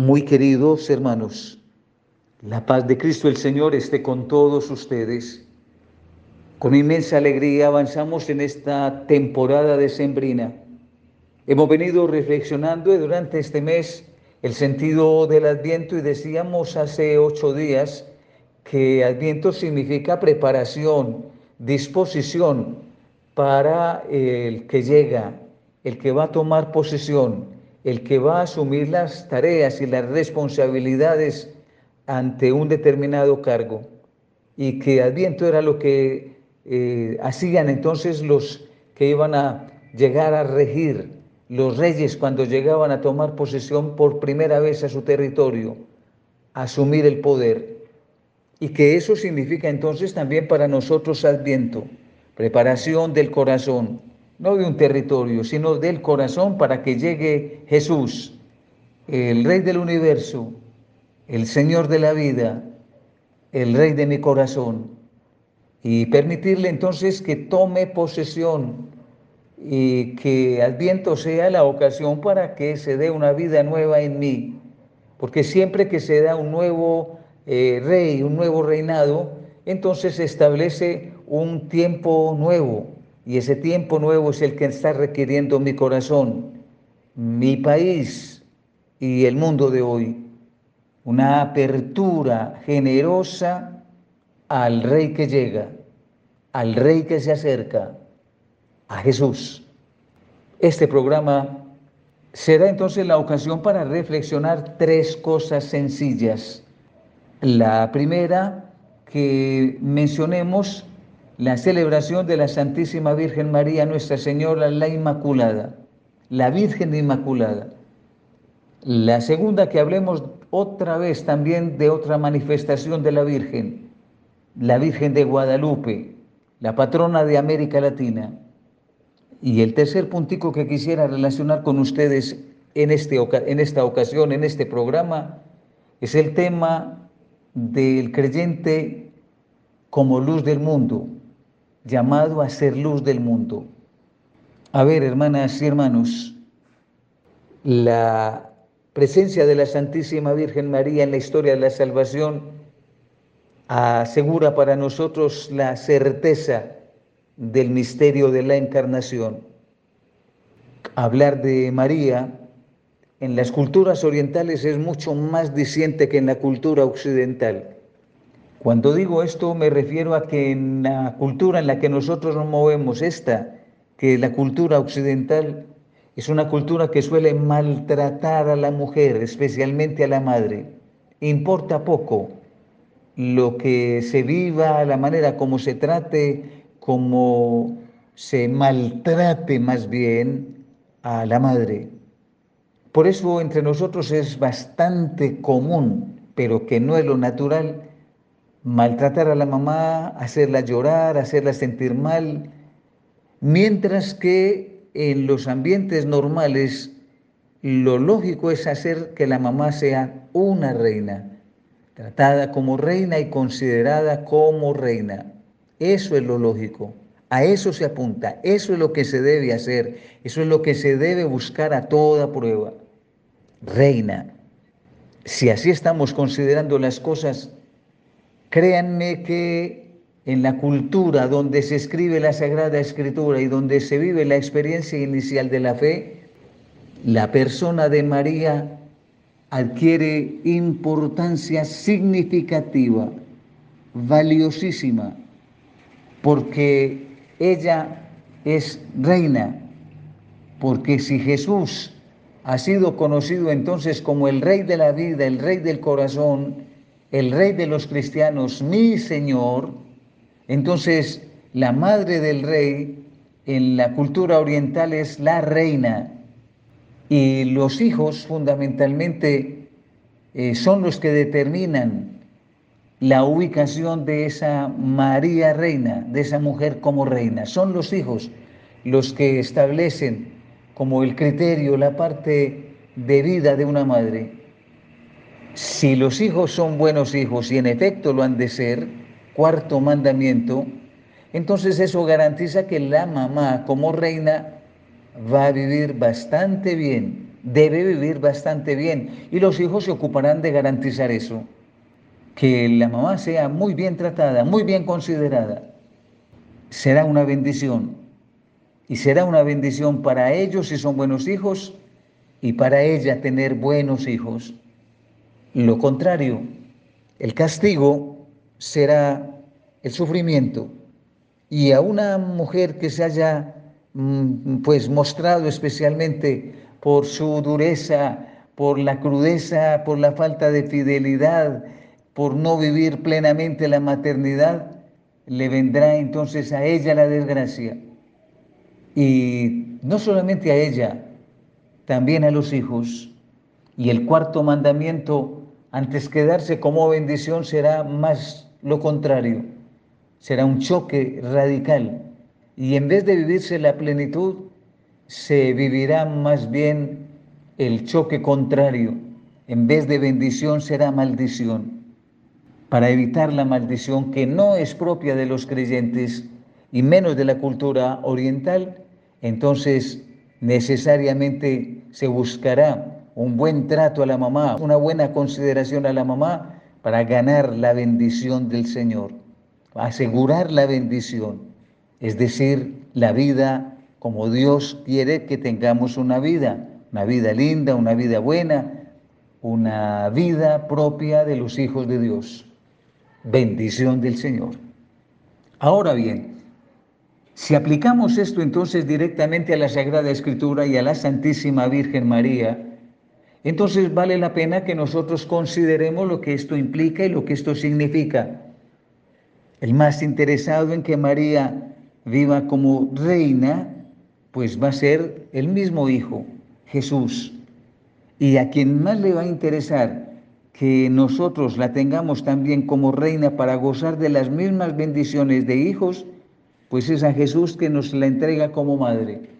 Muy queridos hermanos, la paz de Cristo el Señor esté con todos ustedes. Con inmensa alegría avanzamos en esta temporada decembrina. Hemos venido reflexionando durante este mes el sentido del Adviento y decíamos hace ocho días que Adviento significa preparación, disposición para el que llega, el que va a tomar posesión el que va a asumir las tareas y las responsabilidades ante un determinado cargo. Y que Adviento era lo que eh, hacían entonces los que iban a llegar a regir, los reyes cuando llegaban a tomar posesión por primera vez a su territorio, asumir el poder. Y que eso significa entonces también para nosotros Adviento, preparación del corazón, no de un territorio, sino del corazón para que llegue Jesús, el Rey del universo, el Señor de la vida, el Rey de mi corazón, y permitirle entonces que tome posesión y que Adviento sea la ocasión para que se dé una vida nueva en mí, porque siempre que se da un nuevo eh, rey, un nuevo reinado, entonces se establece un tiempo nuevo, y ese tiempo nuevo es el que está requiriendo mi corazón, mi país y el mundo de hoy. Una apertura generosa al rey que llega, al rey que se acerca, a Jesús. Este programa será entonces la ocasión para reflexionar tres cosas sencillas. La primera que mencionemos la celebración de la Santísima Virgen María, Nuestra Señora, la Inmaculada, la Virgen Inmaculada. La segunda, que hablemos otra vez también de otra manifestación de la Virgen, la Virgen de Guadalupe, la patrona de América Latina. Y el tercer puntico que quisiera relacionar con ustedes en, este, en esta ocasión, en este programa, es el tema del creyente como luz del mundo llamado a ser luz del mundo. A ver, hermanas y hermanos, la presencia de la Santísima Virgen María en la historia de la salvación asegura para nosotros la certeza del misterio de la encarnación. Hablar de María en las culturas orientales es mucho más diciente que en la cultura occidental. Cuando digo esto me refiero a que en la cultura en la que nosotros nos movemos, esta, que la cultura occidental, es una cultura que suele maltratar a la mujer, especialmente a la madre. Importa poco lo que se viva, la manera como se trate, como se maltrate más bien a la madre. Por eso entre nosotros es bastante común, pero que no es lo natural, maltratar a la mamá, hacerla llorar, hacerla sentir mal, mientras que en los ambientes normales lo lógico es hacer que la mamá sea una reina, tratada como reina y considerada como reina. Eso es lo lógico. A eso se apunta, eso es lo que se debe hacer, eso es lo que se debe buscar a toda prueba. Reina. Si así estamos considerando las cosas, Créanme que en la cultura donde se escribe la Sagrada Escritura y donde se vive la experiencia inicial de la fe, la persona de María adquiere importancia significativa, valiosísima, porque ella es reina, porque si Jesús ha sido conocido entonces como el rey de la vida, el rey del corazón, el rey de los cristianos, mi Señor, entonces la madre del rey en la cultura oriental es la reina y los hijos fundamentalmente eh, son los que determinan la ubicación de esa María reina, de esa mujer como reina. Son los hijos los que establecen como el criterio, la parte de vida de una madre. Si los hijos son buenos hijos y en efecto lo han de ser, cuarto mandamiento, entonces eso garantiza que la mamá como reina va a vivir bastante bien, debe vivir bastante bien y los hijos se ocuparán de garantizar eso, que la mamá sea muy bien tratada, muy bien considerada. Será una bendición y será una bendición para ellos si son buenos hijos y para ella tener buenos hijos. Lo contrario, el castigo será el sufrimiento y a una mujer que se haya mm, pues mostrado especialmente por su dureza, por la crudeza, por la falta de fidelidad, por no vivir plenamente la maternidad, le vendrá entonces a ella la desgracia. Y no solamente a ella, también a los hijos. Y el cuarto mandamiento, antes que darse como bendición, será más lo contrario será un choque radical y en vez de vivirse la plenitud, se vivirá más bien el choque contrario. En vez de bendición será maldición. Para evitar la maldición que no es propia de los creyentes y menos de la cultura oriental, entonces necesariamente se buscará un buen trato a la mamá, una buena consideración a la mamá para ganar la bendición del Señor asegurar la bendición, es decir, la vida como Dios quiere que tengamos una vida, una vida linda, una vida buena, una vida propia de los hijos de Dios. Bendición del Señor. Ahora bien, si aplicamos esto entonces directamente a la Sagrada Escritura y a la Santísima Virgen María, entonces vale la pena que nosotros consideremos lo que esto implica y lo que esto significa. El más interesado en que María viva como reina, pues va a ser el mismo Hijo, Jesús. Y a quien más le va a interesar que nosotros la tengamos también como reina para gozar de las mismas bendiciones de hijos, pues es a Jesús que nos la entrega como madre.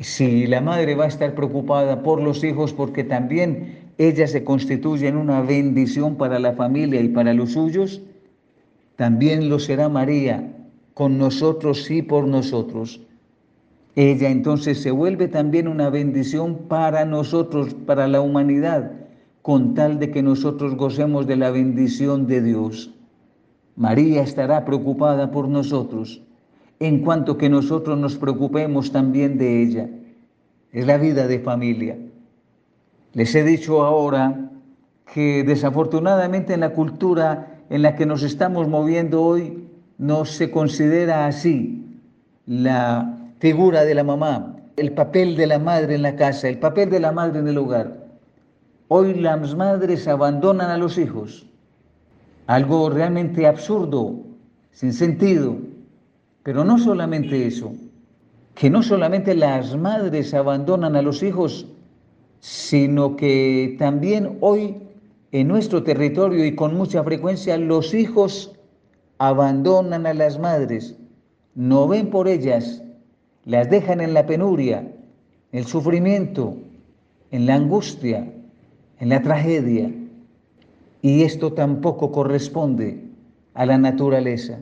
Si la madre va a estar preocupada por los hijos porque también ella se constituye en una bendición para la familia y para los suyos, también lo será María, con nosotros y por nosotros. Ella entonces se vuelve también una bendición para nosotros, para la humanidad, con tal de que nosotros gocemos de la bendición de Dios. María estará preocupada por nosotros, en cuanto que nosotros nos preocupemos también de ella. Es la vida de familia. Les he dicho ahora que desafortunadamente en la cultura en la que nos estamos moviendo hoy no se considera así la figura de la mamá, el papel de la madre en la casa, el papel de la madre en el hogar. Hoy las madres abandonan a los hijos, algo realmente absurdo, sin sentido, pero no solamente eso, que no solamente las madres abandonan a los hijos, sino que también hoy en nuestro territorio y con mucha frecuencia los hijos abandonan a las madres, no ven por ellas, las dejan en la penuria, el sufrimiento, en la angustia, en la tragedia. Y esto tampoco corresponde a la naturaleza.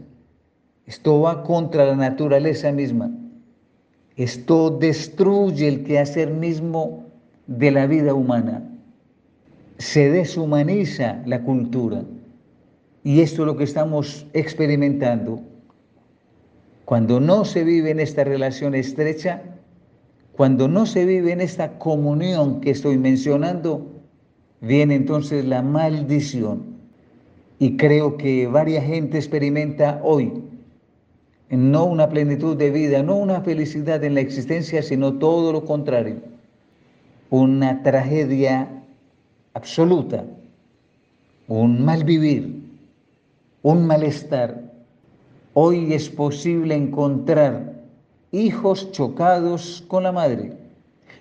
Esto va contra la naturaleza misma. Esto destruye el quehacer mismo de la vida humana se deshumaniza la cultura. Y esto es lo que estamos experimentando. Cuando no se vive en esta relación estrecha, cuando no se vive en esta comunión que estoy mencionando, viene entonces la maldición. Y creo que varias gente experimenta hoy no una plenitud de vida, no una felicidad en la existencia, sino todo lo contrario, una tragedia absoluta, un mal vivir, un malestar. Hoy es posible encontrar hijos chocados con la madre.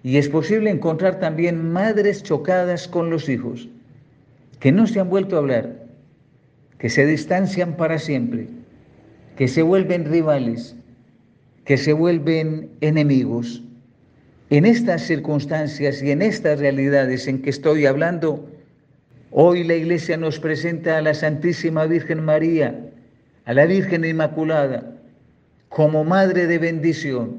Y es posible encontrar también madres chocadas con los hijos, que no se han vuelto a hablar, que se distancian para siempre, que se vuelven rivales, que se vuelven enemigos. En estas circunstancias y en estas realidades en que estoy hablando, hoy la Iglesia nos presenta a la Santísima Virgen María, a la Virgen Inmaculada, como Madre de bendición.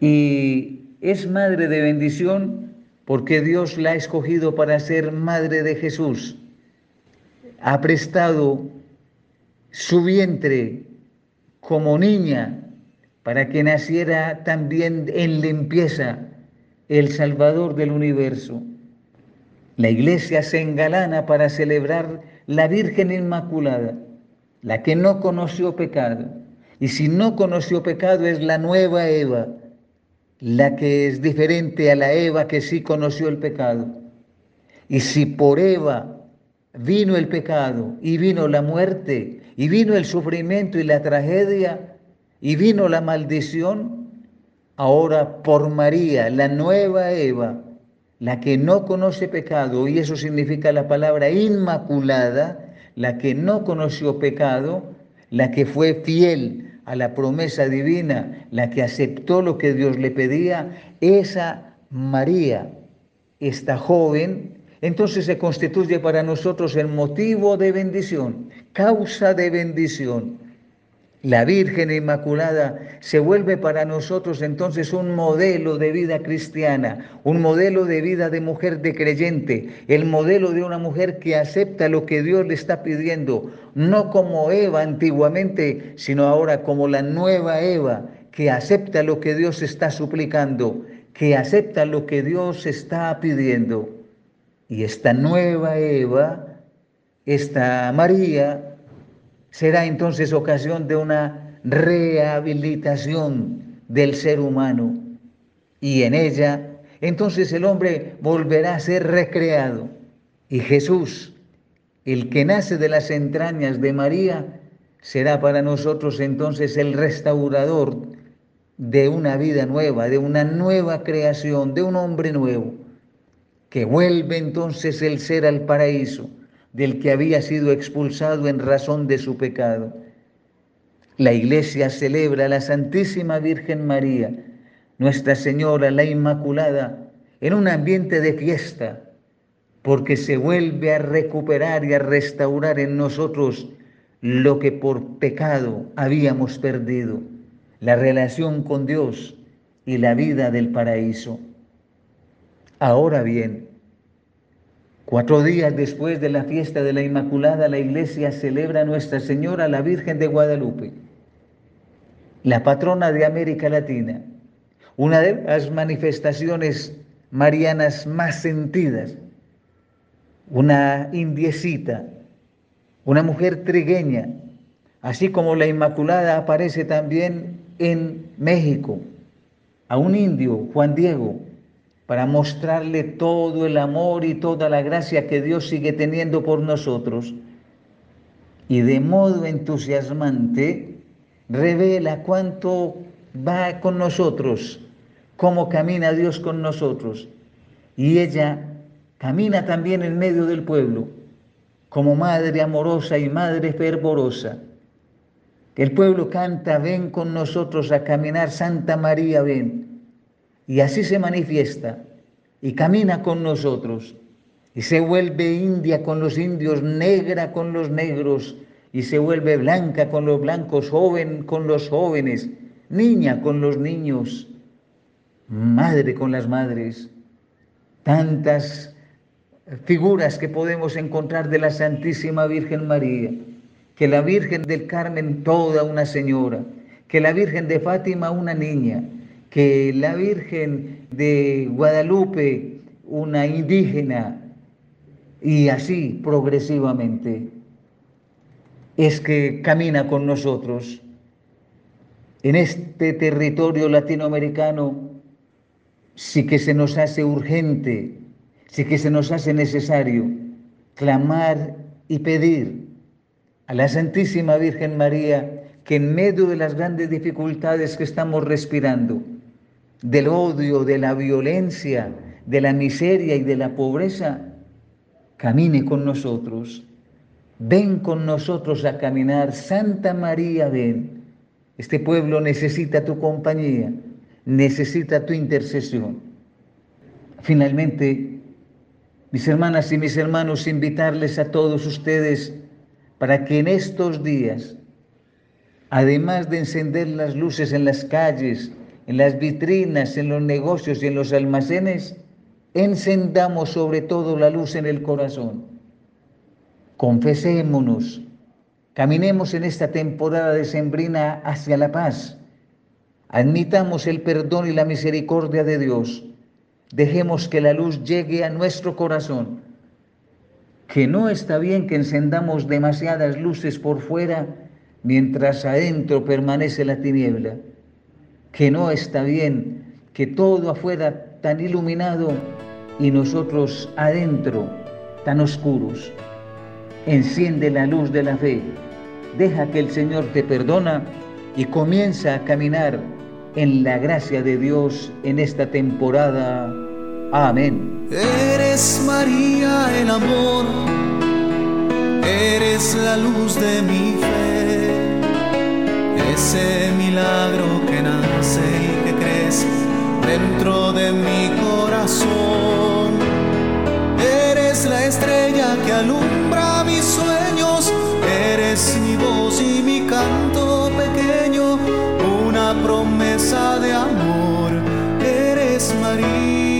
Y es madre de bendición porque Dios la ha escogido para ser madre de Jesús. Ha prestado su vientre como niña para que naciera también en limpieza el Salvador del universo. La iglesia se engalana para celebrar la Virgen Inmaculada, la que no conoció pecado. Y si no conoció pecado es la nueva Eva, la que es diferente a la Eva que sí conoció el pecado. Y si por Eva vino el pecado y vino la muerte y vino el sufrimiento y la tragedia y vino la maldición, ahora por María, la nueva Eva, la que no conoce pecado, y eso significa la palabra inmaculada, la que no conoció pecado, la que fue fiel a la promesa divina, la que aceptó lo que Dios le pedía, esa María, esta joven, entonces se constituye para nosotros el motivo de bendición, causa de bendición. La Virgen Inmaculada se vuelve para nosotros entonces un modelo de vida cristiana, un modelo de vida de mujer de creyente, el modelo de una mujer que acepta lo que Dios le está pidiendo, no como Eva antiguamente, sino ahora como la nueva Eva, que acepta lo que Dios está suplicando, que acepta lo que Dios está pidiendo. Y esta nueva Eva, esta María, será entonces ocasión de una rehabilitación del ser humano. Y en ella entonces el hombre volverá a ser recreado. Y Jesús, el que nace de las entrañas de María, será para nosotros entonces el restaurador de una vida nueva, de una nueva creación, de un hombre nuevo, que vuelve entonces el ser al paraíso del que había sido expulsado en razón de su pecado. La iglesia celebra a la Santísima Virgen María, Nuestra Señora, la Inmaculada, en un ambiente de fiesta, porque se vuelve a recuperar y a restaurar en nosotros lo que por pecado habíamos perdido, la relación con Dios y la vida del paraíso. Ahora bien, Cuatro días después de la fiesta de la Inmaculada, la iglesia celebra a Nuestra Señora, la Virgen de Guadalupe, la patrona de América Latina, una de las manifestaciones marianas más sentidas, una indiecita, una mujer trigueña, así como la Inmaculada aparece también en México, a un indio, Juan Diego, para mostrarle todo el amor y toda la gracia que Dios sigue teniendo por nosotros. Y de modo entusiasmante revela cuánto va con nosotros, cómo camina Dios con nosotros. Y ella camina también en medio del pueblo, como madre amorosa y madre fervorosa. El pueblo canta, ven con nosotros a caminar, Santa María, ven y así se manifiesta y camina con nosotros y se vuelve india con los indios, negra con los negros y se vuelve blanca con los blancos, joven con los jóvenes, niña con los niños, madre con las madres. Tantas figuras que podemos encontrar de la Santísima Virgen María, que la Virgen del Carmen toda una señora, que la Virgen de Fátima una niña, que la Virgen de Guadalupe, una indígena, y así progresivamente, es que camina con nosotros. En este territorio latinoamericano sí que se nos hace urgente, sí que se nos hace necesario clamar y pedir a la Santísima Virgen María que en medio de las grandes dificultades que estamos respirando, del odio, de la violencia, de la miseria y de la pobreza, camine con nosotros. Ven con nosotros a caminar. Santa María, ven. Este pueblo necesita tu compañía, necesita tu intercesión. Finalmente, mis hermanas y mis hermanos, invitarles a todos ustedes para que en estos días, además de encender las luces en las calles, en las vitrinas, en los negocios y en los almacenes, encendamos sobre todo la luz en el corazón. Confesémonos, caminemos en esta temporada de sembrina hacia la paz. Admitamos el perdón y la misericordia de Dios. Dejemos que la luz llegue a nuestro corazón. Que no está bien que encendamos demasiadas luces por fuera mientras adentro permanece la tiniebla. Que no está bien que todo afuera tan iluminado y nosotros adentro tan oscuros. Enciende la luz de la fe, deja que el Señor te perdona y comienza a caminar en la gracia de Dios en esta temporada. Amén. Eres María el amor, eres la luz de mi fe, ese milagro que nace y que crece dentro de mi corazón. Eres la estrella que alumbra mis sueños, eres mi voz y mi canto pequeño, una promesa de amor, eres María.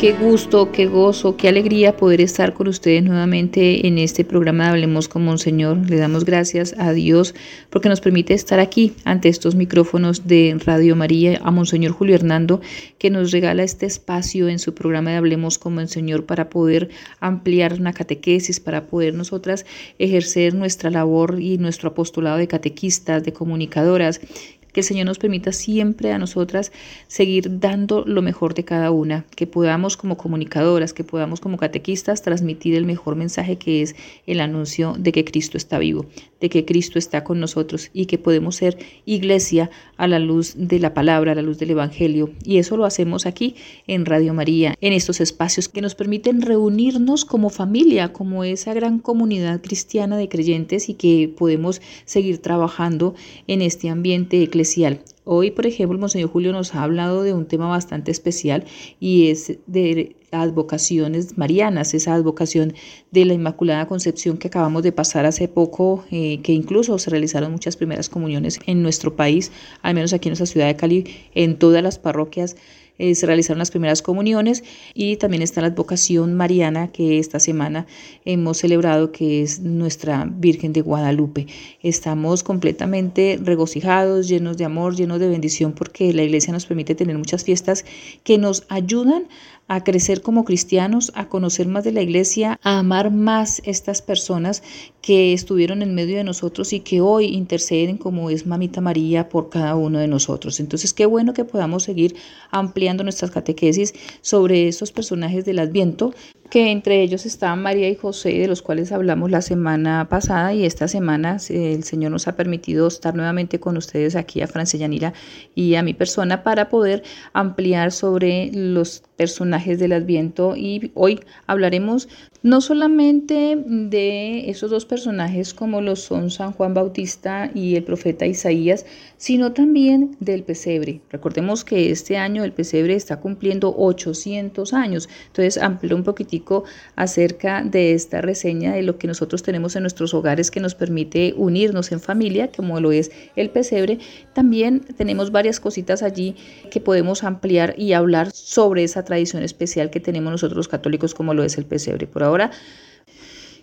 Qué gusto, qué gozo, qué alegría poder estar con ustedes nuevamente en este programa de Hablemos con Monseñor. Le damos gracias a Dios porque nos permite estar aquí ante estos micrófonos de Radio María, a Monseñor Julio Hernando, que nos regala este espacio en su programa de Hablemos con Monseñor para poder ampliar una catequesis, para poder nosotras ejercer nuestra labor y nuestro apostolado de catequistas, de comunicadoras que el Señor nos permita siempre a nosotras seguir dando lo mejor de cada una, que podamos como comunicadoras, que podamos como catequistas transmitir el mejor mensaje que es el anuncio de que Cristo está vivo, de que Cristo está con nosotros y que podemos ser iglesia a la luz de la palabra, a la luz del Evangelio. Y eso lo hacemos aquí en Radio María, en estos espacios que nos permiten reunirnos como familia, como esa gran comunidad cristiana de creyentes y que podemos seguir trabajando en este ambiente eclesiástico Hoy, por ejemplo, Monseñor Julio nos ha hablado de un tema bastante especial y es de las vocaciones marianas, esa advocación de la Inmaculada Concepción que acabamos de pasar hace poco, eh, que incluso se realizaron muchas primeras comuniones en nuestro país, al menos aquí en nuestra ciudad de Cali, en todas las parroquias eh, se realizaron las primeras comuniones y también está la advocación mariana que esta semana hemos celebrado, que es nuestra Virgen de Guadalupe. Estamos completamente regocijados, llenos de amor, llenos de bendición, porque la iglesia nos permite tener muchas fiestas que nos ayudan a crecer como cristianos, a conocer más de la iglesia, a amar más estas personas que estuvieron en medio de nosotros y que hoy interceden como es Mamita María por cada uno de nosotros. Entonces, qué bueno que podamos seguir ampliando nuestras catequesis sobre estos personajes del Adviento que entre ellos estaban María y José, de los cuales hablamos la semana pasada y esta semana el Señor nos ha permitido estar nuevamente con ustedes aquí a Francia Yanira y a mi persona para poder ampliar sobre los personajes del Adviento y hoy hablaremos no solamente de esos dos personajes como lo son San Juan Bautista y el profeta Isaías, sino también del pesebre. Recordemos que este año el pesebre está cumpliendo 800 años, entonces amplio un poquitico acerca de esta reseña de lo que nosotros tenemos en nuestros hogares que nos permite unirnos en familia, como lo es el pesebre. También tenemos varias cositas allí que podemos ampliar y hablar sobre esa tradición especial que tenemos nosotros los católicos como lo es el pesebre. Por ahora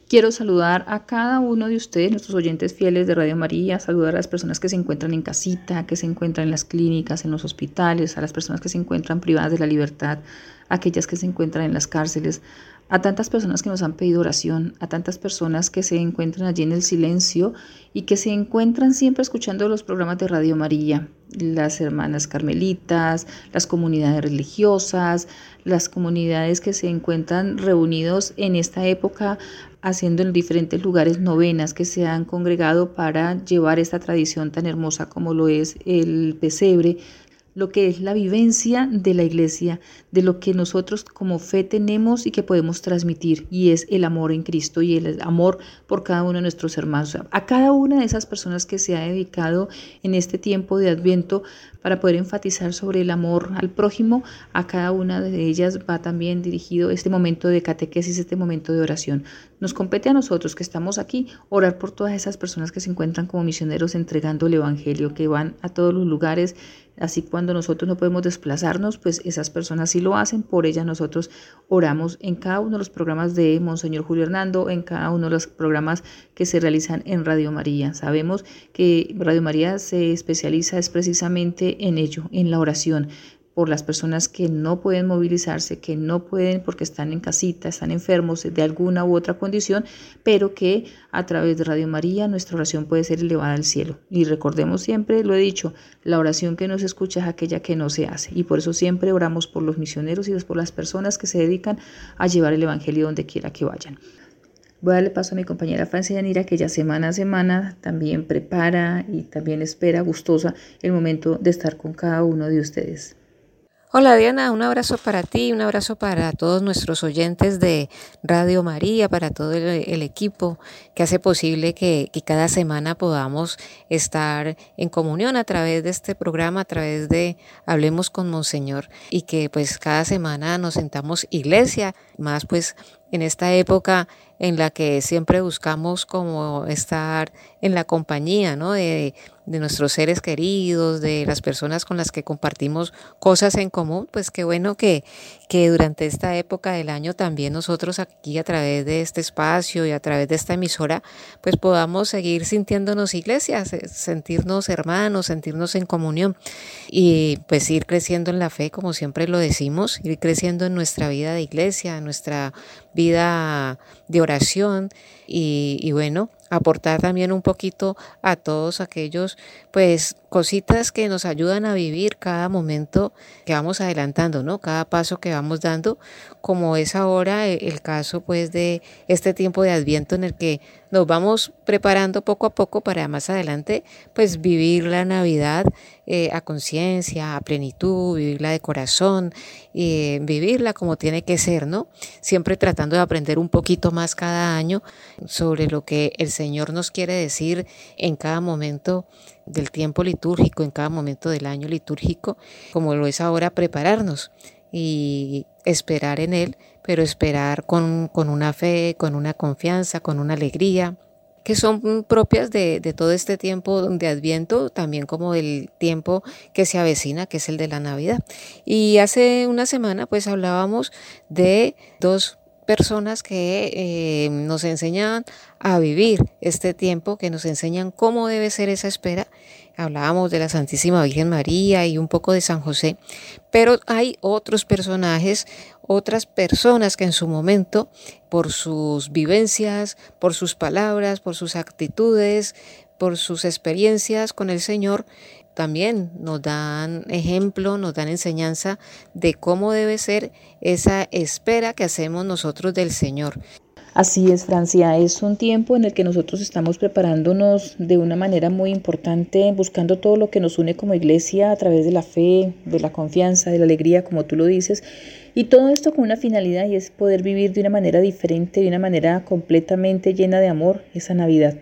Quiero saludar a cada uno de ustedes, nuestros oyentes fieles de Radio María, saludar a las personas que se encuentran en casita, que se encuentran en las clínicas, en los hospitales, a las personas que se encuentran privadas de la libertad, aquellas que se encuentran en las cárceles, a tantas personas que nos han pedido oración, a tantas personas que se encuentran allí en el silencio y que se encuentran siempre escuchando los programas de Radio María, las hermanas carmelitas, las comunidades religiosas, las comunidades que se encuentran reunidos en esta época haciendo en diferentes lugares novenas que se han congregado para llevar esta tradición tan hermosa como lo es el pesebre, lo que es la vivencia de la iglesia, de lo que nosotros como fe tenemos y que podemos transmitir, y es el amor en Cristo y el amor por cada uno de nuestros hermanos. A cada una de esas personas que se ha dedicado en este tiempo de Adviento para poder enfatizar sobre el amor al prójimo, a cada una de ellas va también dirigido este momento de catequesis, este momento de oración. Nos compete a nosotros que estamos aquí orar por todas esas personas que se encuentran como misioneros entregando el Evangelio, que van a todos los lugares Así cuando nosotros no podemos desplazarnos, pues esas personas sí lo hacen, por ellas nosotros oramos en cada uno de los programas de Monseñor Julio Hernando, en cada uno de los programas que se realizan en Radio María. Sabemos que Radio María se especializa es precisamente en ello, en la oración por las personas que no pueden movilizarse, que no pueden porque están en casita, están enfermos de alguna u otra condición, pero que a través de Radio María nuestra oración puede ser elevada al cielo. Y recordemos siempre, lo he dicho, la oración que no se escucha es aquella que no se hace. Y por eso siempre oramos por los misioneros y por las personas que se dedican a llevar el Evangelio donde quiera que vayan. Voy a darle paso a mi compañera Francia Yanira, que ya semana a semana también prepara y también espera gustosa el momento de estar con cada uno de ustedes. Hola Diana, un abrazo para ti, un abrazo para todos nuestros oyentes de Radio María, para todo el, equipo que hace posible que, que, cada semana podamos estar en comunión a través de este programa, a través de Hablemos con Monseñor y que pues cada semana nos sentamos iglesia, más pues en esta época en la que siempre buscamos como estar en la compañía, ¿no? De, de, nuestros seres queridos, de las personas con las que compartimos cosas en común, pues qué bueno que, que durante esta época del año también nosotros aquí a través de este espacio y a través de esta emisora, pues podamos seguir sintiéndonos iglesias, sentirnos hermanos, sentirnos en comunión y pues ir creciendo en la fe, como siempre lo decimos, ir creciendo en nuestra vida de iglesia, en nuestra vida de oración y, y bueno, aportar también un poquito a todos aquellos, pues, cositas que nos ayudan a vivir cada momento que vamos adelantando, ¿no? Cada paso que vamos dando, como es ahora el caso, pues, de este tiempo de Adviento en el que nos vamos preparando poco a poco para más adelante, pues, vivir la Navidad eh, a conciencia, a plenitud, vivirla de corazón, eh, vivirla como tiene que ser, ¿no? Siempre tratando de aprender un poquito más cada año sobre lo que el Señor nos quiere decir en cada momento del tiempo litúrgico, en cada momento del año litúrgico, como lo es ahora prepararnos y esperar en Él, pero esperar con, con una fe, con una confianza, con una alegría, que son propias de, de, todo este tiempo de Adviento, también como el tiempo que se avecina, que es el de la Navidad. Y hace una semana pues hablábamos de dos personas que eh, nos enseñan a vivir este tiempo, que nos enseñan cómo debe ser esa espera. Hablábamos de la Santísima Virgen María y un poco de San José, pero hay otros personajes, otras personas que en su momento, por sus vivencias, por sus palabras, por sus actitudes, por sus experiencias con el Señor, también nos dan ejemplo, nos dan enseñanza de cómo debe ser esa espera que hacemos nosotros del Señor. Así es, Francia, es un tiempo en el que nosotros estamos preparándonos de una manera muy importante, buscando todo lo que nos une como iglesia a través de la fe, de la confianza, de la alegría, como tú lo dices, y todo esto con una finalidad y es poder vivir de una manera diferente, de una manera completamente llena de amor esa Navidad.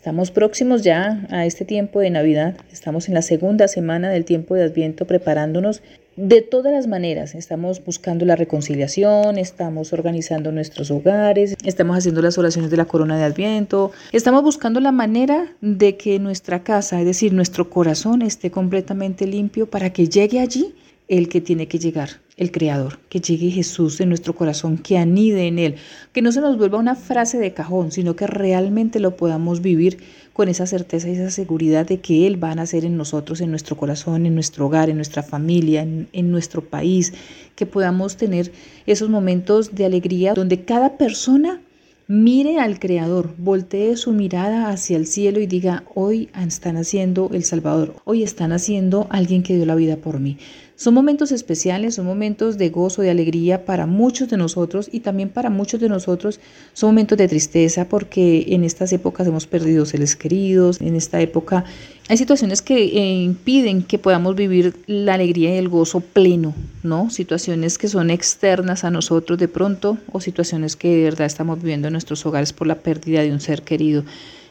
Estamos próximos ya a este tiempo de Navidad, estamos en la segunda semana del tiempo de Adviento preparándonos de todas las maneras. Estamos buscando la reconciliación, estamos organizando nuestros hogares, estamos haciendo las oraciones de la corona de Adviento, estamos buscando la manera de que nuestra casa, es decir, nuestro corazón esté completamente limpio para que llegue allí el que tiene que llegar, el Creador, que llegue Jesús en nuestro corazón, que anide en Él, que no se nos vuelva una frase de cajón, sino que realmente lo podamos vivir con esa certeza y esa seguridad de que Él va a nacer en nosotros, en nuestro corazón, en nuestro hogar, en nuestra familia, en, en nuestro país, que podamos tener esos momentos de alegría donde cada persona Mire al Creador, voltee su mirada hacia el cielo y diga, hoy están haciendo el Salvador, hoy están haciendo alguien que dio la vida por mí. Son momentos especiales, son momentos de gozo, de alegría para muchos de nosotros y también para muchos de nosotros son momentos de tristeza porque en estas épocas hemos perdido seres queridos, en esta época hay situaciones que eh, impiden que podamos vivir la alegría y el gozo pleno, ¿no? Situaciones que son externas a nosotros de pronto o situaciones que de verdad estamos viviendo en nuestros hogares por la pérdida de un ser querido.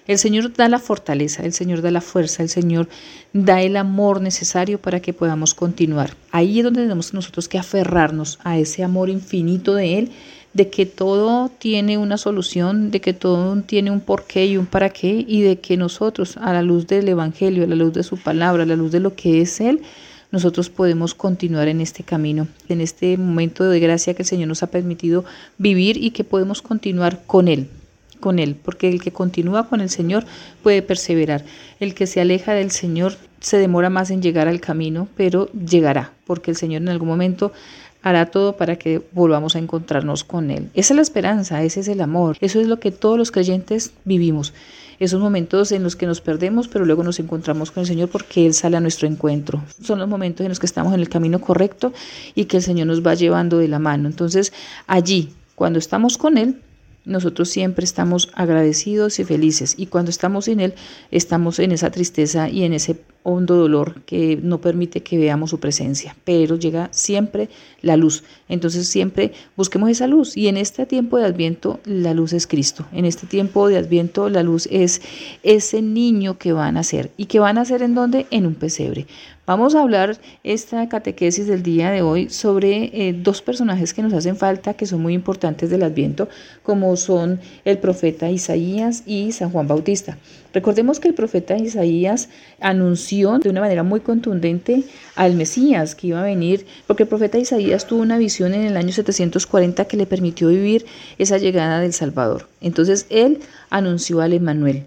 El Señor da la fortaleza, el Señor da la fuerza, el Señor da el amor necesario para que podamos continuar. Ahí es donde tenemos nosotros que aferrarnos a ese amor infinito de Él, de que todo tiene una solución, de que todo tiene un porqué y un para qué, y de que nosotros, a la luz del Evangelio, a la luz de su palabra, a la luz de lo que es Él, nosotros podemos continuar en este camino, en este momento de gracia que el Señor nos ha permitido vivir y que podemos continuar con Él con Él, porque el que continúa con el Señor puede perseverar. El que se aleja del Señor se demora más en llegar al camino, pero llegará, porque el Señor en algún momento hará todo para que volvamos a encontrarnos con Él. Esa es la esperanza, ese es el amor, eso es lo que todos los creyentes vivimos. Esos momentos en los que nos perdemos, pero luego nos encontramos con el Señor porque Él sale a nuestro encuentro. Son los momentos en los que estamos en el camino correcto y que el Señor nos va llevando de la mano. Entonces, allí, cuando estamos con Él, nosotros siempre estamos agradecidos y felices y cuando estamos sin Él estamos en esa tristeza y en ese hondo dolor que no permite que veamos su presencia, pero llega siempre la luz. Entonces siempre busquemos esa luz y en este tiempo de Adviento la luz es Cristo. En este tiempo de Adviento la luz es ese niño que van a nacer y que van a nacer en donde? En un pesebre. Vamos a hablar esta catequesis del día de hoy sobre eh, dos personajes que nos hacen falta, que son muy importantes del Adviento, como son el profeta Isaías y San Juan Bautista. Recordemos que el profeta Isaías anunció de una manera muy contundente al Mesías que iba a venir, porque el profeta Isaías tuvo una visión en el año 740 que le permitió vivir esa llegada del Salvador. Entonces él anunció al Emanuel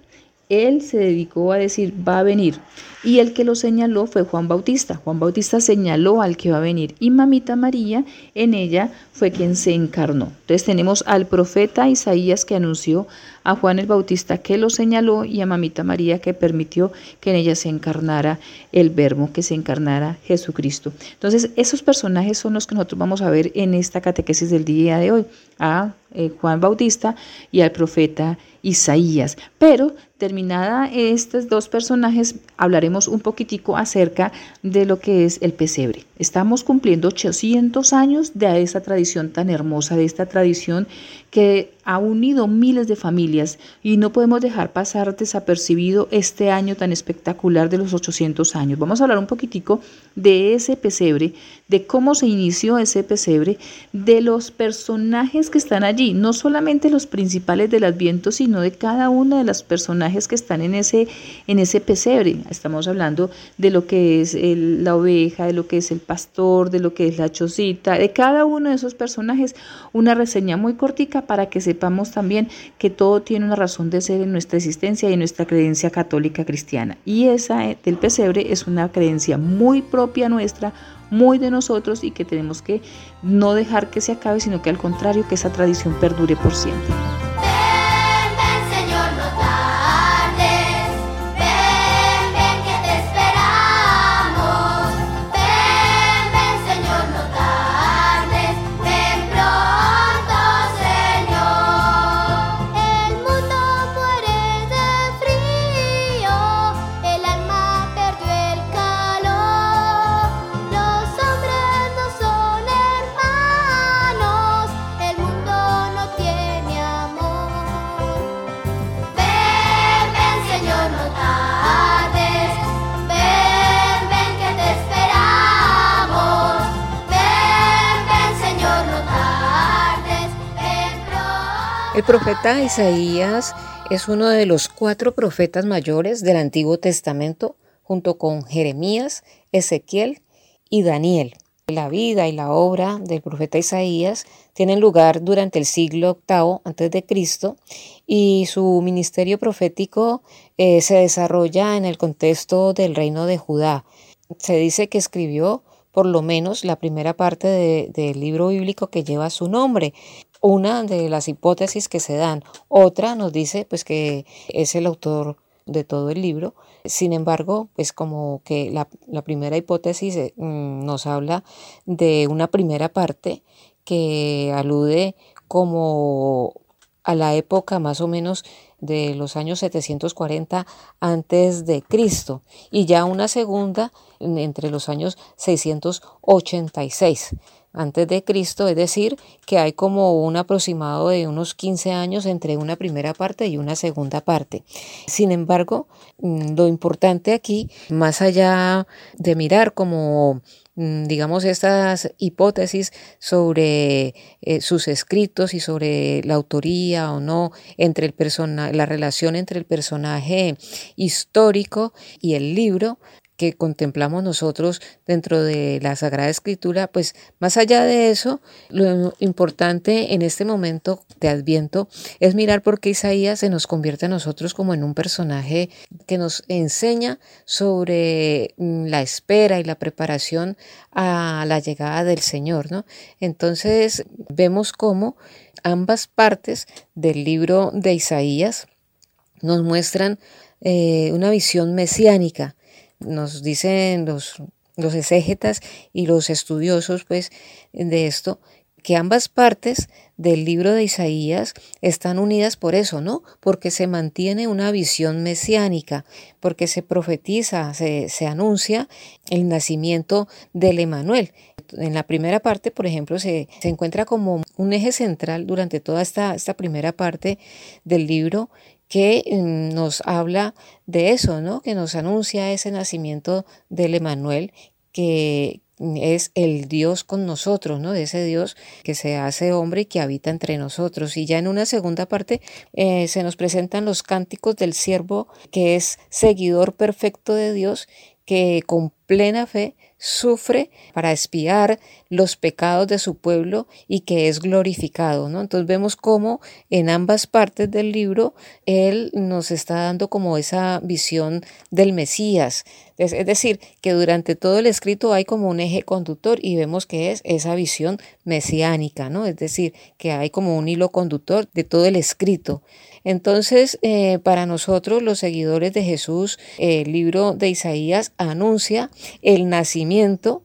él se dedicó a decir, va a venir. Y el que lo señaló fue Juan Bautista. Juan Bautista señaló al que va a venir. Y mamita María, en ella fue quien se encarnó. Entonces tenemos al profeta Isaías que anunció, a Juan el Bautista que lo señaló y a mamita María que permitió que en ella se encarnara el verbo, que se encarnara Jesucristo. Entonces esos personajes son los que nosotros vamos a ver en esta catequesis del día de hoy. A eh, Juan Bautista y al profeta Isaías. Pero terminada estos dos personajes, hablaremos un poquitico acerca de lo que es el pesebre. Estamos cumpliendo 800 años de esa tradición tan hermosa, de esta tradición que ha unido miles de familias y no podemos dejar pasar desapercibido este año tan espectacular de los 800 años. Vamos a hablar un poquitico de ese pesebre, de cómo se inició ese pesebre, de los personajes que están allí, no solamente los principales del Adviento, sino de cada una de las personajes que están en ese, en ese pesebre. Estamos hablando de lo que es la oveja, de lo que es el pastor, de lo que es la chocita, de cada uno de esos personajes, una reseña muy cortica para que sepamos también que todo tiene una razón de ser en nuestra existencia y en nuestra creencia católica cristiana. Y esa eh, del pesebre es una creencia muy propia nuestra, muy de nosotros y que tenemos que no dejar que se acabe, sino que al contrario, que esa tradición perdure por siempre. El profeta Isaías es uno de los cuatro profetas mayores del Antiguo Testamento, junto con Jeremías, Ezequiel y Daniel. La vida y la obra del profeta Isaías tienen lugar durante el siglo VIII a.C. y su ministerio profético eh, se desarrolla en el contexto del reino de Judá. Se dice que escribió por lo menos la primera parte del libro bíblico que lleva su nombre una de las hipótesis que se dan. Otra nos dice pues que es el autor de todo el libro. Sin embargo, pues como que la, primera hipótesis eh, mm, nos habla de una primera parte que alude como a la época más o menos de los años 740 antes de Cristo y ya una segunda entre los años 686 antes de Cristo, es decir, que hay como un aproximado de unos 15 años entre una primera parte y una segunda parte. Sin embargo, mm, lo importante aquí, más allá de mirar como digamos, estas hipótesis sobre eh, sus escritos y sobre la autoría o no, entre el la relación entre el personaje histórico y el libro, que contemplamos nosotros dentro de la Sagrada Escritura, pues más allá de eso, lo importante en este momento de Adviento es mirar por qué Isaías se nos convierte a nosotros como en un personaje que nos enseña sobre mm, la espera y la preparación a la llegada del Señor, ¿no? Entonces vemos cómo ambas partes del libro de Isaías nos muestran eh, una visión mesiánica nos dicen los, los exégetas y los estudiosos pues, de esto, que ambas partes del libro de Isaías están unidas por eso, ¿no? Porque se mantiene una visión mesiánica, porque se profetiza, se, se anuncia el nacimiento del Emanuel. En la primera parte, por ejemplo, se, se, encuentra como un eje central durante toda esta, esta primera parte del libro que mm, nos habla de eso, ¿no? Que nos anuncia ese nacimiento del Emanuel, que es el Dios con nosotros, ¿no? Ese Dios que se hace hombre y que habita entre nosotros. Y ya en una segunda parte eh, se nos presentan los cánticos del siervo que es seguidor perfecto de Dios, que con plena fe sufre para espiar los pecados de su pueblo y que es glorificado, ¿no? Entonces vemos cómo en ambas partes del libro él nos está dando como esa visión del Mesías, es, es decir, que durante todo el escrito hay como un eje conductor y vemos que es esa visión mesiánica, ¿no? Es decir, que hay como un hilo conductor de todo el escrito. Entonces, eh, para nosotros, los seguidores de Jesús, el libro de Isaías anuncia el nacimiento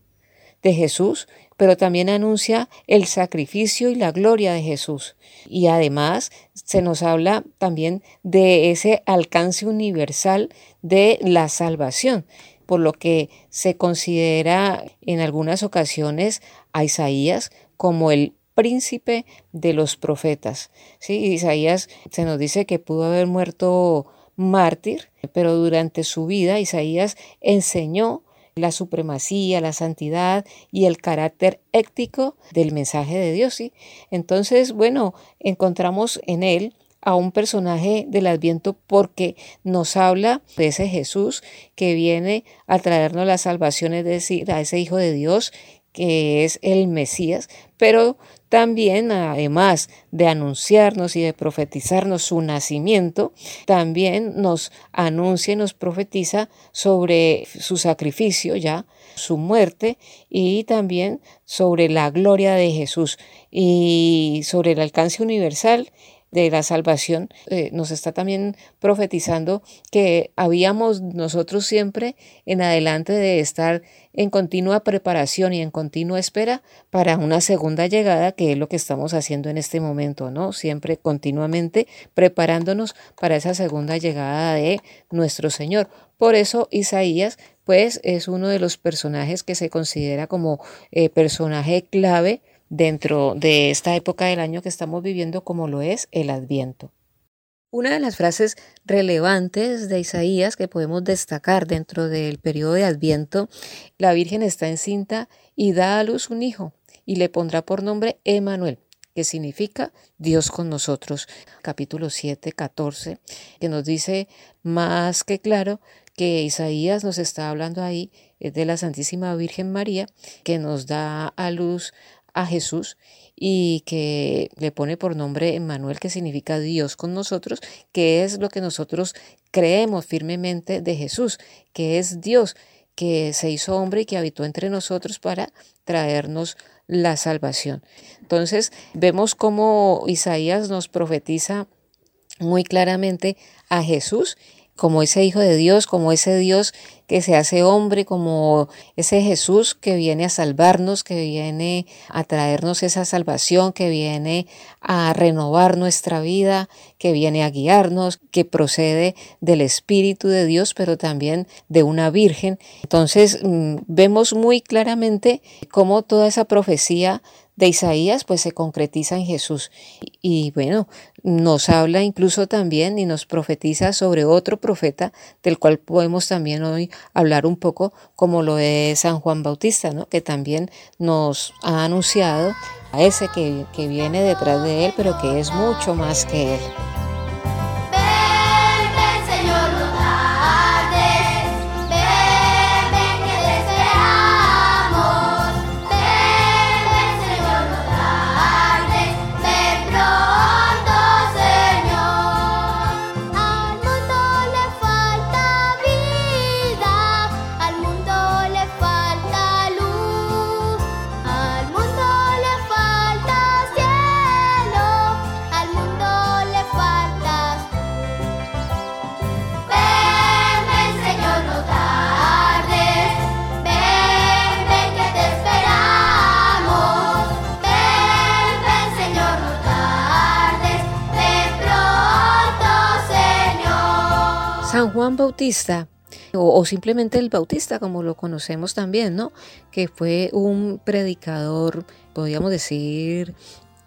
de Jesús, pero también anuncia el sacrificio y la gloria de Jesús. Y además se nos habla también de ese alcance universal de la salvación, por lo que se considera en algunas ocasiones a Isaías como el príncipe de los profetas. ¿sí? Isaías se nos dice que pudo haber muerto mártir, pero durante su vida Isaías enseñó la supremacía, la santidad y el carácter ético del mensaje de Dios. Entonces, bueno, encontramos en él a un personaje del Adviento porque nos habla de ese Jesús que viene a traernos la salvación, es decir, a ese Hijo de Dios que es el Mesías, pero también, además de anunciarnos y de profetizarnos su nacimiento, también nos anuncia y nos profetiza sobre su sacrificio ya, su muerte y también sobre la gloria de Jesús y sobre el alcance universal de la salvación, eh, nos está también profetizando que habíamos nosotros siempre en adelante de estar en continua preparación y en continua espera para una segunda llegada, que es lo que estamos haciendo en este momento, ¿no? Siempre continuamente preparándonos para esa segunda llegada de nuestro Señor. Por eso Isaías, pues, es uno de los personajes que se considera como eh, personaje clave dentro de esta época del año que estamos viviendo como lo es el Adviento. Una de las frases relevantes de Isaías que podemos destacar dentro del periodo de Adviento, la Virgen está encinta y da a luz un hijo y le pondrá por nombre Emanuel, que significa Dios con nosotros. Capítulo 7, 14, que nos dice más que claro que Isaías nos está hablando ahí de la Santísima Virgen María, que nos da a luz a Jesús y que le pone por nombre Emmanuel, que significa Dios con nosotros, que es lo que nosotros creemos firmemente de Jesús, que es Dios, que se hizo hombre y que habitó entre nosotros para traernos la salvación. Entonces vemos cómo Isaías nos profetiza muy claramente a Jesús como ese Hijo de Dios, como ese Dios que se hace hombre, como ese Jesús que viene a salvarnos, que viene a traernos esa salvación, que viene a renovar nuestra vida, que viene a guiarnos, que procede del Espíritu de Dios, pero también de una Virgen. Entonces mm, vemos muy claramente cómo toda esa profecía de Isaías pues se concretiza en Jesús. Y, bueno, nos habla incluso también y nos profetiza sobre otro profeta del cual podemos también hoy hablar un poco, como lo es San Juan Bautista, ¿no? que también nos ha anunciado a ese que, que viene detrás de él, pero que es mucho más que él. San Juan Bautista, o, simplemente el Bautista, como lo conocemos también, ¿no? Que fue un predicador, podríamos decir,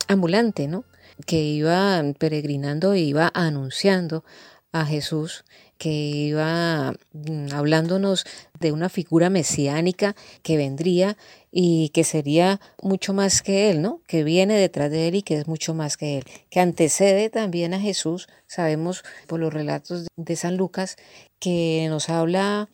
ambulante, ¿no? Que iba peregrinando e iba anunciando a Jesús, que iba mm, hablándonos de una figura mesiánica que vendría y que sería mucho más que él, ¿no? Que viene detrás de él y que es mucho más que él, que antecede también a Jesús, sabemos por los relatos de San Lucas, que nos habla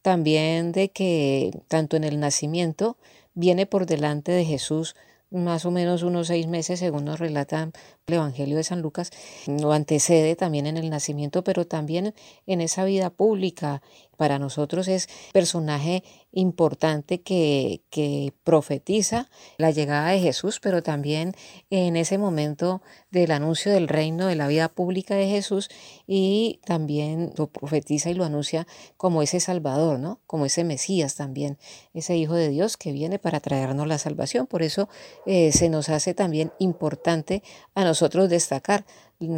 también de que tanto en el nacimiento viene por delante de Jesús más o menos unos seis meses, según nos relata el Evangelio de San Lucas, lo antecede también en el nacimiento, pero también en esa vida pública. Para nosotros es personaje importante que, que profetiza la llegada de Jesús, pero también en ese momento del anuncio del reino, de la vida pública de Jesús, y también lo profetiza y lo anuncia como ese Salvador, ¿no? Como ese Mesías también, ese Hijo de Dios que viene para traernos la salvación. Por eso eh, se nos hace también importante a nosotros destacar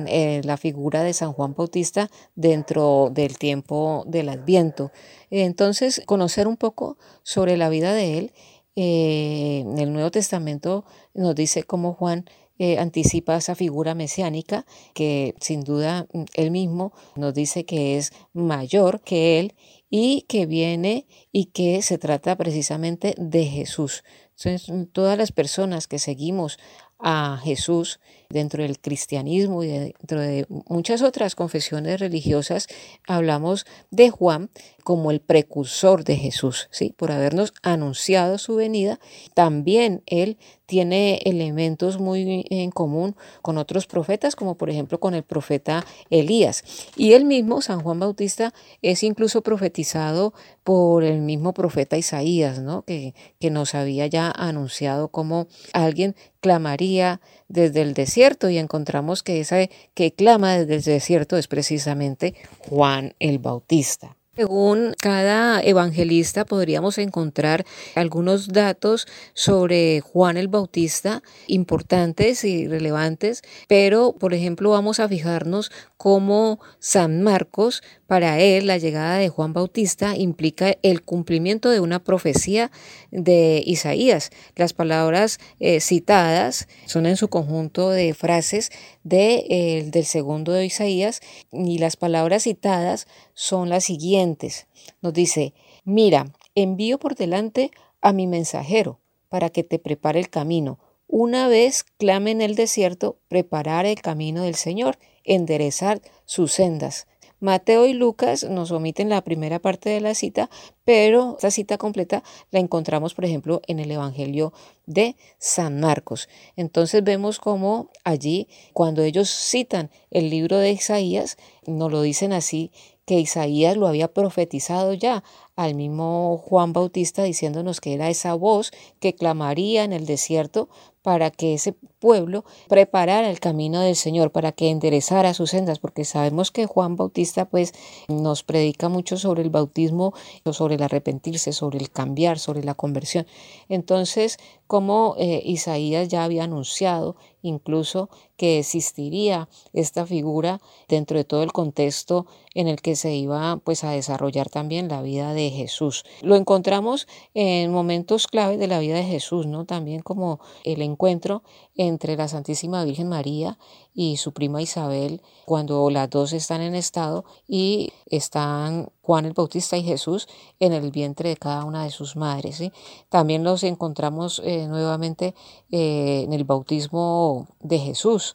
eh, la figura de San Juan Bautista dentro del tiempo del Adviento. Entonces, conocer un poco sobre la vida de él. Eh, en el Nuevo Testamento nos dice cómo Juan eh, anticipa esa figura mesiánica que sin duda mm, él mismo nos dice que es mayor que él y que viene y que se trata precisamente de Jesús. Entonces, todas las personas que seguimos a Jesús dentro del cristianismo y dentro de muchas otras confesiones religiosas, hablamos de Juan como el precursor de Jesús, ¿sí? por habernos anunciado su venida. También él tiene elementos muy en común con otros profetas, como por ejemplo con el profeta Elías. Y él mismo, San Juan Bautista, es incluso profetizado por el mismo profeta Isaías, ¿no? que, que nos había ya anunciado como alguien clamaría desde el desierto y encontramos que ese que clama desde el desierto es precisamente Juan el Bautista. Según cada evangelista podríamos encontrar algunos datos sobre Juan el Bautista importantes y relevantes, pero por ejemplo vamos a fijarnos cómo San Marcos, para él la llegada de Juan Bautista implica el cumplimiento de una profecía de Isaías. Las palabras eh, citadas son en su conjunto de frases de, eh, del segundo de Isaías y las palabras citadas son las siguientes. Nos dice, mira, envío por delante a mi mensajero para que te prepare el camino. Una vez clame en el desierto, preparar el camino del Señor, enderezar sus sendas. Mateo y Lucas nos omiten la primera parte de la cita, pero esta cita completa la encontramos, por ejemplo, en el Evangelio de San Marcos. Entonces vemos cómo allí, cuando ellos citan el libro de Isaías, nos lo dicen así, que Isaías lo había profetizado ya al mismo Juan Bautista diciéndonos que era esa voz que clamaría en el desierto para que ese pueblo preparara el camino del Señor, para que enderezara sus sendas, porque sabemos que Juan Bautista pues nos predica mucho sobre el bautismo, sobre el arrepentirse, sobre el cambiar, sobre la conversión. Entonces, como eh, Isaías ya había anunciado incluso que existiría esta figura dentro de todo el contexto en el que se iba pues a desarrollar también la vida de Jesús. Lo encontramos en momentos clave de la vida de Jesús, ¿no? También como el encuentro entre la Santísima Virgen María y su prima Isabel cuando las dos están en estado y están Juan el Bautista y Jesús en el vientre de cada una de sus madres. También los encontramos eh, nuevamente eh, en el bautismo de Jesús.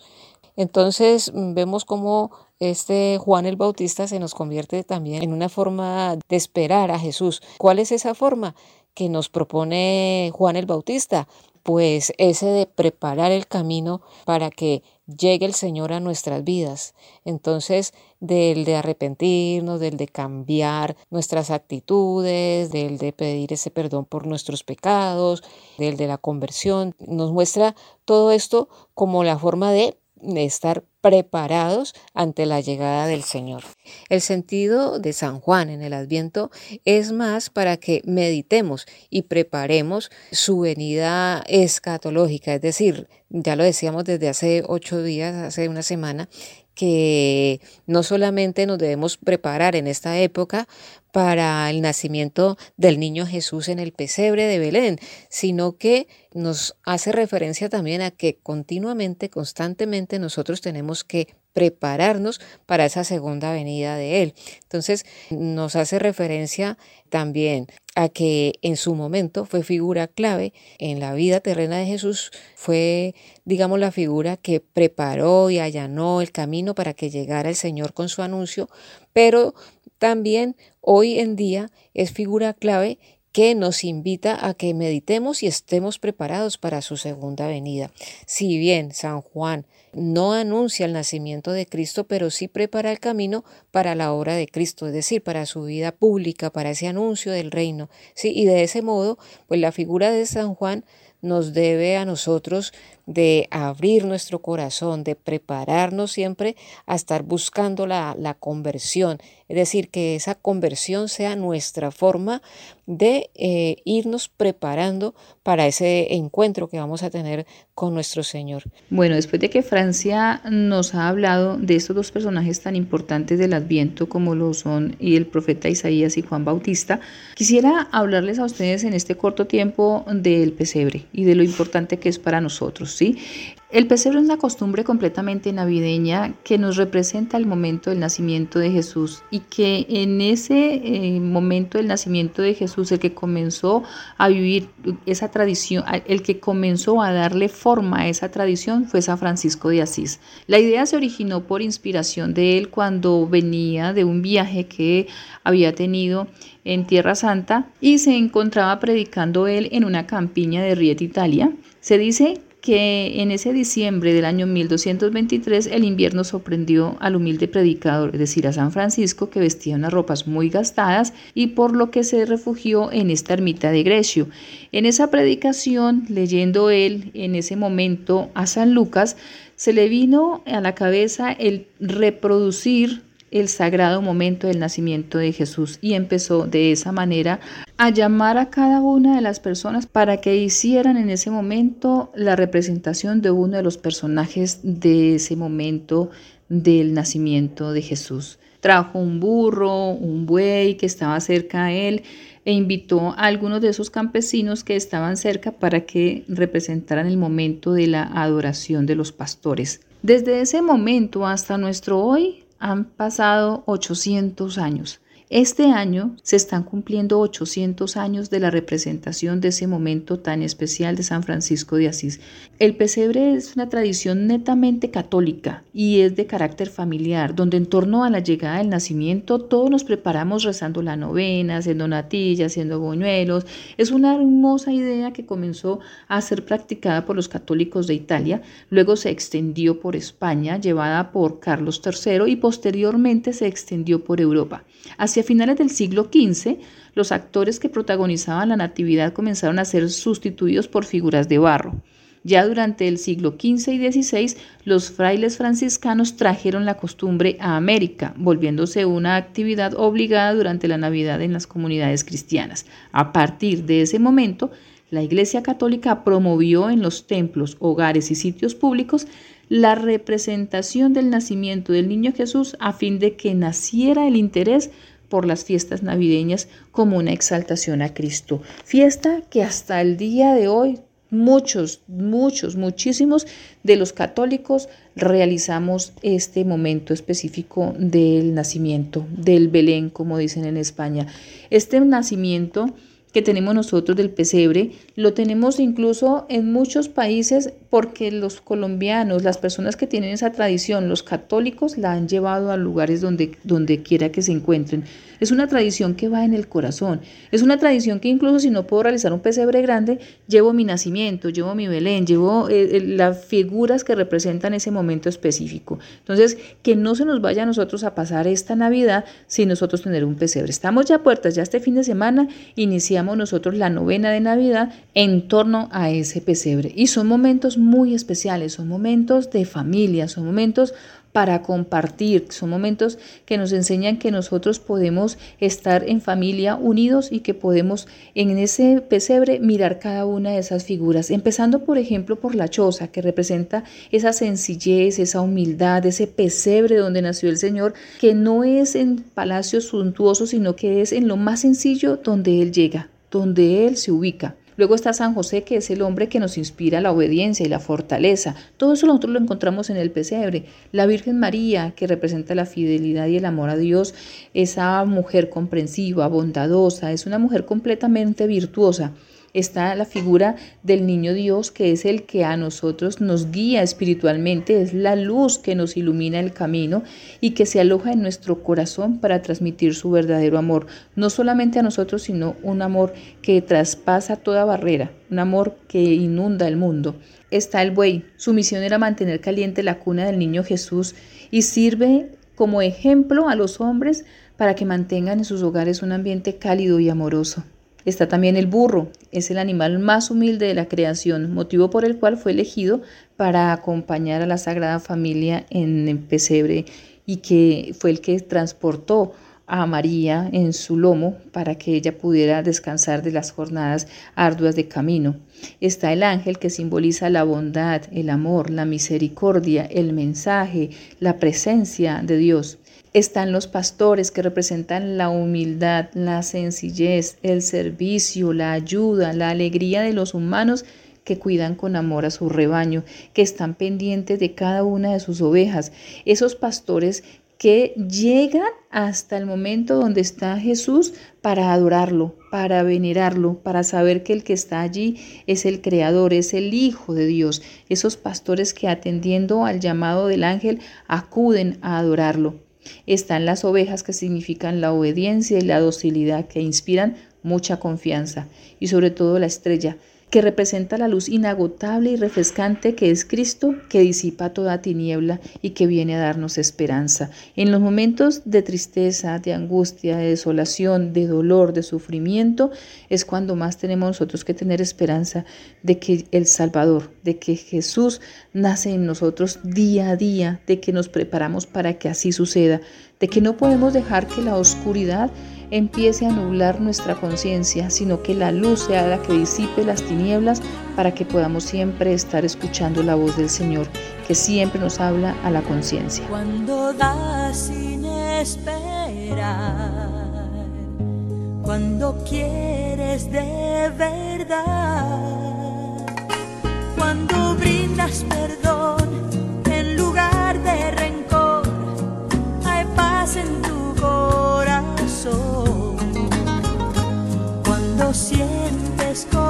Entonces vemos cómo este Juan el Bautista se nos convierte también en una forma de esperar a Jesús. ¿Cuál es esa forma que nos propone Juan el Bautista? Pues ese de preparar el camino para que llegue el Señor a nuestras vidas. Entonces, del de arrepentirnos, del de cambiar nuestras actitudes, del de pedir ese perdón por nuestros pecados, del de la conversión, nos muestra todo esto como la forma de estar preparados ante la llegada del Señor. El sentido de San Juan en el Adviento es más para que meditemos y preparemos su venida escatológica, es decir, ya lo decíamos desde hace ocho días, hace una semana, que no solamente nos debemos preparar en esta época para el nacimiento del niño Jesús en el pesebre de Belén, sino que nos hace referencia también a que continuamente, constantemente nosotros tenemos que prepararnos para esa segunda venida de Él. Entonces nos hace referencia también a que en su momento fue figura clave en la vida terrena de Jesús, fue, digamos, la figura que preparó y allanó el camino para que llegara el Señor con su anuncio, pero también hoy en día es figura clave que nos invita a que meditemos y estemos preparados para su segunda venida. Si bien San Juan no anuncia el nacimiento de Cristo, pero sí prepara el camino para la obra de Cristo, es decir, para su vida pública, para ese anuncio del reino. Sí, y de ese modo, pues la figura de San Juan nos debe a nosotros de abrir nuestro corazón, de prepararnos siempre a estar buscando la, la, conversión. Es decir, que esa conversión sea nuestra forma de eh, irnos preparando para ese encuentro que vamos a tener con nuestro Señor. Bueno, después de que Francia nos ha hablado de estos dos personajes tan importantes del Adviento como lo son y el profeta Isaías y Juan Bautista, quisiera hablarles a ustedes en este corto tiempo del pesebre y de lo importante que es para nosotros. El pesebre es una costumbre completamente navideña que nos representa el momento del nacimiento de Jesús y que en ese eh, momento del nacimiento de Jesús, el que comenzó a vivir esa tradición, el que comenzó a darle forma a esa tradición fue San Francisco de Asís. La idea se originó por inspiración de él cuando venía de un viaje que había tenido en Tierra Santa y se encontraba predicando él en una campiña de Rieta, Italia. Se dice que en ese diciembre del año 1223 el invierno sorprendió al humilde predicador, es decir, a San Francisco, que vestía unas ropas muy gastadas y por lo que se refugió en esta ermita de Grecio. En esa predicación, leyendo él en ese momento a San Lucas, se le vino a la cabeza el reproducir el sagrado momento del nacimiento de Jesús y empezó de esa manera a llamar a cada una de las personas para que hicieran en ese momento la representación de uno de los personajes de ese momento del nacimiento de Jesús. Trajo un burro, un buey que estaba cerca a él e invitó a algunos de esos campesinos que estaban cerca para que representaran el momento de la adoración de los pastores. Desde ese momento hasta nuestro hoy han pasado 800 años. Este año se están cumpliendo 800 años de la representación de ese momento tan especial de San Francisco de Asís. El pesebre es una tradición netamente católica y es de carácter familiar, donde en torno a la llegada del nacimiento todos nos preparamos rezando la novena, haciendo natillas, haciendo buñuelos. Es una hermosa idea que comenzó a ser practicada por los católicos de Italia, luego se extendió por España, llevada por Carlos III y posteriormente se extendió por Europa. Hacia finales del siglo XV, los actores que protagonizaban la Natividad comenzaron a ser sustituidos por figuras de barro. Ya durante el siglo XV y XVI, los frailes franciscanos trajeron la costumbre a América, volviéndose una actividad obligada durante la Navidad en las comunidades cristianas. A partir de ese momento, la Iglesia Católica promovió en los templos, hogares y sitios públicos la representación del nacimiento del niño Jesús a fin de que naciera el interés por las fiestas navideñas como una exaltación a Cristo. Fiesta que hasta el día de hoy muchos, muchos, muchísimos de los católicos realizamos este momento específico del nacimiento, del Belén, como dicen en España. Este nacimiento que tenemos nosotros del pesebre, lo tenemos incluso en muchos países porque los colombianos, las personas que tienen esa tradición, los católicos, la han llevado a lugares donde, donde quiera que se encuentren. Es una tradición que va en el corazón. Es una tradición que incluso si no puedo realizar un pesebre grande, llevo mi nacimiento, llevo mi Belén, llevo eh, eh, las figuras que representan ese momento específico. Entonces, que no se nos vaya a nosotros a pasar esta Navidad sin nosotros tener un pesebre. Estamos ya puertas, ya este fin de semana iniciamos nosotros la novena de Navidad en torno a ese pesebre. Y son momentos muy especiales, son momentos de familia, son momentos para compartir. Son momentos que nos enseñan que nosotros podemos estar en familia unidos y que podemos en ese pesebre mirar cada una de esas figuras, empezando por ejemplo por la choza, que representa esa sencillez, esa humildad, ese pesebre donde nació el Señor, que no es en palacios suntuosos, sino que es en lo más sencillo donde Él llega, donde Él se ubica. Luego está San José, que es el hombre que nos inspira la obediencia y la fortaleza. Todo eso nosotros lo encontramos en el pesebre. La Virgen María, que representa la fidelidad y el amor a Dios, esa mujer comprensiva, bondadosa, es una mujer completamente virtuosa está la figura del niño Dios, que es el que a nosotros nos guía espiritualmente, es la luz que nos ilumina el camino y que se aloja en nuestro corazón para transmitir su verdadero amor, no solamente a nosotros, sino un amor que traspasa toda barrera, un amor que inunda el mundo. Está el buey, su misión era mantener caliente la cuna del niño Jesús y sirve como ejemplo a los hombres para que mantengan en sus hogares un ambiente cálido y amoroso. Está también el burro, es el animal más humilde de la creación, motivo por el cual fue elegido para acompañar a la Sagrada Familia en el pesebre y que fue el que transportó a María en su lomo para que ella pudiera descansar de las jornadas arduas de camino. Está el ángel que simboliza la bondad, el amor, la misericordia, el mensaje, la presencia de Dios. Están los pastores que representan la humildad, la sencillez, el servicio, la ayuda, la alegría de los humanos que cuidan con amor a su rebaño, que están pendientes de cada una de sus ovejas. Esos pastores que llegan hasta el momento donde está Jesús para adorarlo, para venerarlo, para saber que el que está allí es el Creador, es el Hijo de Dios. Esos pastores que atendiendo al llamado del ángel acuden a adorarlo. Están las ovejas que significan la obediencia y la docilidad que inspiran mucha confianza y sobre todo la estrella que representa la luz inagotable y refrescante que es Cristo, que disipa toda tiniebla y que viene a darnos esperanza. En los momentos de tristeza, de angustia, de desolación, de dolor, de sufrimiento, es cuando más tenemos nosotros que tener esperanza de que el Salvador, de que Jesús nace en nosotros día a día, de que nos preparamos para que así suceda, de que no podemos dejar que la oscuridad empiece a nublar nuestra conciencia, sino que la luz sea la que disipe las tinieblas para que podamos siempre estar escuchando la voz del Señor, que siempre nos habla a la conciencia. Cuando das sin esperar, cuando quieres de verdad, cuando brindas perdón en lugar de rencor, hay paz en corazón. Sientes compasión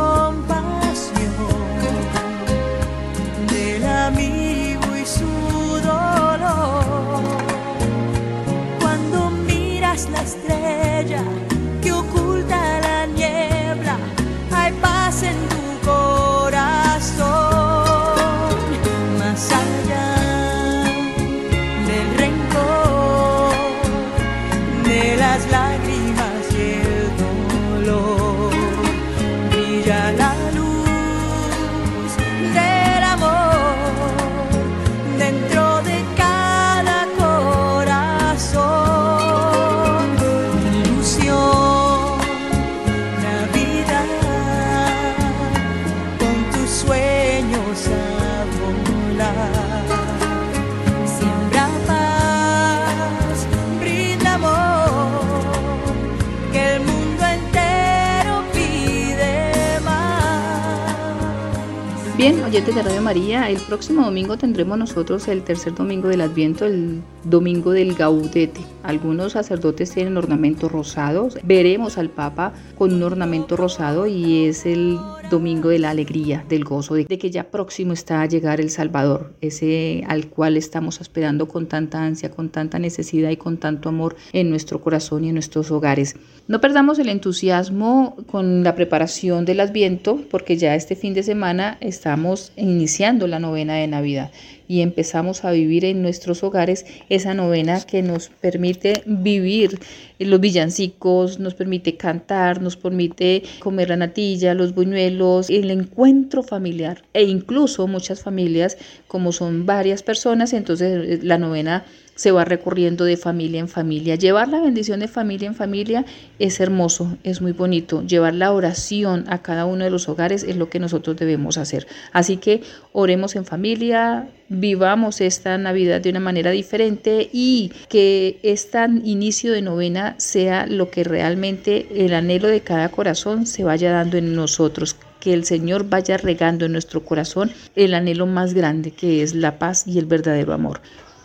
de Radio María, el próximo domingo tendremos nosotros el tercer domingo del Adviento, el domingo del Gaudete. Algunos sacerdotes tienen ornamentos rosados. Veremos al Papa con un ornamento rosado y es el domingo de la alegría, del gozo, de, que ya próximo está a llegar el Salvador, ese al cual estamos esperando con tanta ansia, con tanta necesidad y con tanto amor en nuestro corazón y en nuestros hogares. No perdamos el entusiasmo con la preparación del Adviento, porque ya este fin de semana estamos iniciando la novena de Navidad y empezamos a vivir en nuestros hogares esa novena que nos permite vivir los villancicos, nos permite cantar, nos permite comer la natilla, los buñuelos, el encuentro familiar e incluso muchas familias, como son varias personas, entonces la novena se va recorriendo de familia en familia. Llevar la bendición de familia en familia es hermoso, es muy bonito. Llevar la oración a cada uno de los hogares es lo que nosotros debemos hacer. Así que oremos en familia, vivamos esta Navidad de una manera diferente y que este inicio de novena sea lo que realmente el anhelo de cada corazón se vaya dando en nosotros que el Señor vaya regando en nuestro corazón el anhelo más grande que es la paz y el verdadero amor.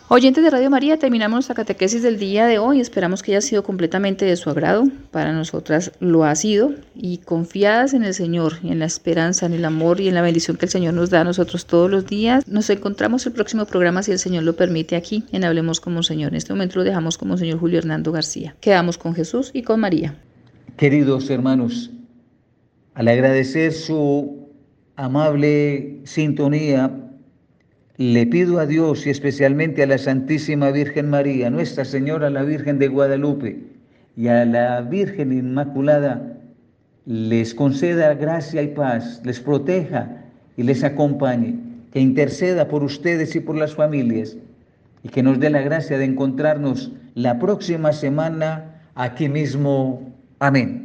Oyentes de Radio María, terminamos nuestra catequesis del día de hoy. Esperamos que haya sido completamente de su agrado. Para nosotras lo ha sido. Y confiadas en el Señor, en la esperanza, en el amor y en la bendición que el Señor nos da a nosotros todos los días, nos encontramos el próximo programa, si el Señor lo permite, aquí en Hablemos como Señor. En este momento lo dejamos como Señor Julio Hernando García. Quedamos con Jesús y con María. Queridos hermanos, al agradecer su amable sintonía, le pido a Dios y especialmente a la Santísima Virgen María, Nuestra Señora, la Virgen de Guadalupe y a la Virgen Inmaculada, les conceda gracia y paz, les proteja y les acompañe, que interceda por ustedes y por las familias y que nos dé la gracia de encontrarnos la próxima semana aquí mismo. Amén.